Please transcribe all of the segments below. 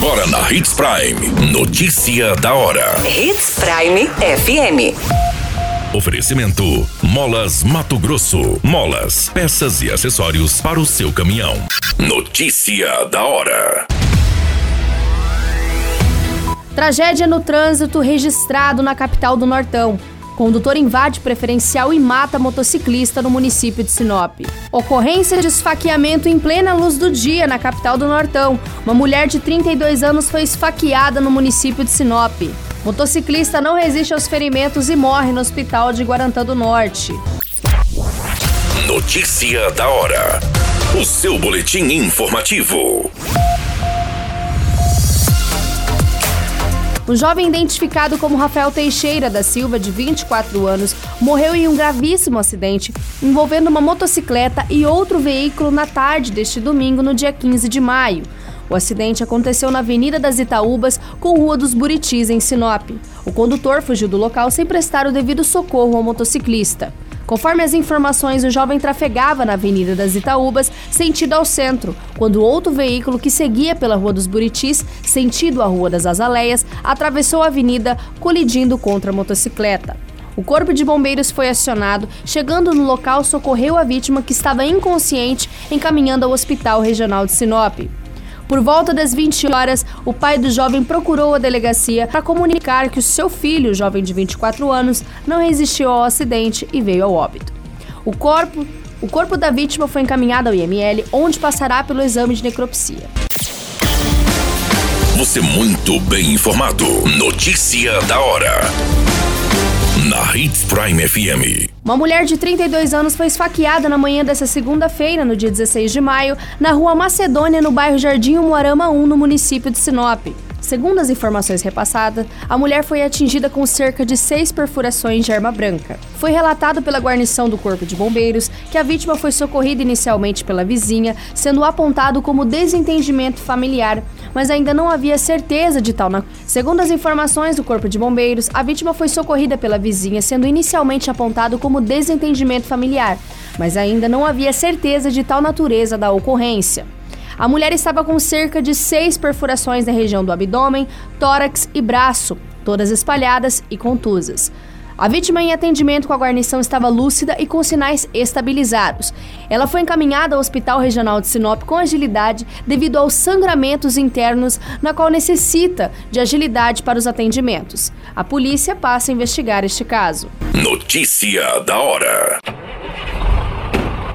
Agora na Hits Prime. Notícia da hora. Hits Prime FM. Oferecimento: Molas Mato Grosso. Molas, peças e acessórios para o seu caminhão. Notícia da hora. Tragédia no trânsito registrado na capital do Nortão. Condutor invade preferencial e mata motociclista no município de Sinop. Ocorrência de esfaqueamento em plena luz do dia na capital do Nortão. Uma mulher de 32 anos foi esfaqueada no município de Sinop. Motociclista não resiste aos ferimentos e morre no hospital de Guarantã do Norte. Notícia da hora. O seu boletim informativo. Um jovem identificado como Rafael Teixeira da Silva, de 24 anos, morreu em um gravíssimo acidente envolvendo uma motocicleta e outro veículo na tarde deste domingo, no dia 15 de maio. O acidente aconteceu na Avenida das Itaúbas, com Rua dos Buritis, em Sinop. O condutor fugiu do local sem prestar o devido socorro ao motociclista. Conforme as informações, o jovem trafegava na Avenida das Itaúbas, sentido ao centro, quando outro veículo que seguia pela Rua dos Buritis, sentido à Rua das Azaleias, atravessou a avenida, colidindo contra a motocicleta. O corpo de bombeiros foi acionado, chegando no local, socorreu a vítima que estava inconsciente, encaminhando ao Hospital Regional de Sinop. Por volta das 20 horas, o pai do jovem procurou a delegacia para comunicar que o seu filho, jovem de 24 anos, não resistiu ao acidente e veio ao óbito. O corpo, o corpo da vítima foi encaminhado ao IML, onde passará pelo exame de necropsia. Você muito bem informado. Notícia da hora. Na Hits Prime FM. Uma mulher de 32 anos foi esfaqueada na manhã dessa segunda-feira, no dia 16 de maio, na rua Macedônia, no bairro Jardim Moarama 1, no município de Sinop. Segundo as informações repassadas, a mulher foi atingida com cerca de seis perfurações de arma branca. Foi relatado pela guarnição do Corpo de Bombeiros que a vítima foi socorrida inicialmente pela vizinha, sendo apontado como desentendimento familiar, mas ainda não havia certeza de tal. Na... Segundo as informações do Corpo de Bombeiros, a vítima foi socorrida pela vizinha, sendo inicialmente apontado como desentendimento familiar, mas ainda não havia certeza de tal natureza da ocorrência. A mulher estava com cerca de seis perfurações na região do abdômen, tórax e braço, todas espalhadas e contusas. A vítima em atendimento com a guarnição estava lúcida e com sinais estabilizados. Ela foi encaminhada ao Hospital Regional de Sinop com agilidade devido aos sangramentos internos, na qual necessita de agilidade para os atendimentos. A polícia passa a investigar este caso. Notícia da hora.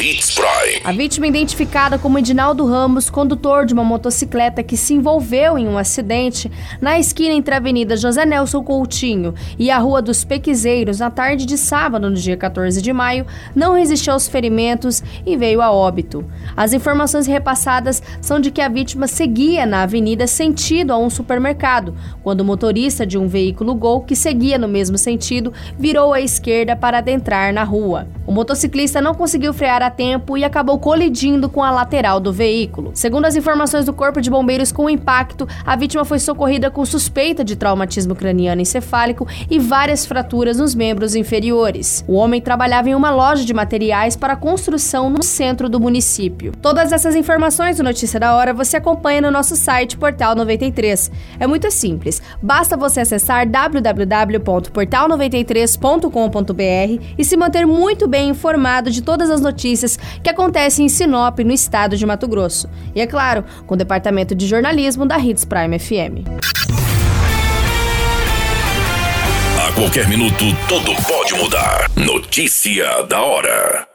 Hits Prime. A vítima identificada como Edinaldo Ramos, condutor de uma motocicleta que se envolveu em um acidente na esquina entre a Avenida José Nelson Coutinho e a Rua dos Pequizeiros na tarde de sábado, no dia 14 de maio, não resistiu aos ferimentos e veio a óbito. As informações repassadas são de que a vítima seguia na avenida sentido a um supermercado, quando o motorista de um veículo Gol que seguia no mesmo sentido virou à esquerda para adentrar na rua. O motociclista não conseguiu frear a tempo e acabou colidindo com a lateral do veículo. Segundo as informações do Corpo de Bombeiros, com o impacto, a vítima foi socorrida com suspeita de traumatismo craniano encefálico e várias fraturas nos membros inferiores. O homem trabalhava em uma loja de materiais para construção no centro do município. Todas essas informações do Notícia da Hora você acompanha no nosso site Portal 93. É muito simples, basta você acessar www.portal93.com.br e se manter muito bem informado de todas as notícias que acontecem em Sinop, no estado de Mato Grosso. E é claro, com o departamento de jornalismo da Hits Prime FM. A qualquer minuto, tudo pode mudar. Notícia da hora.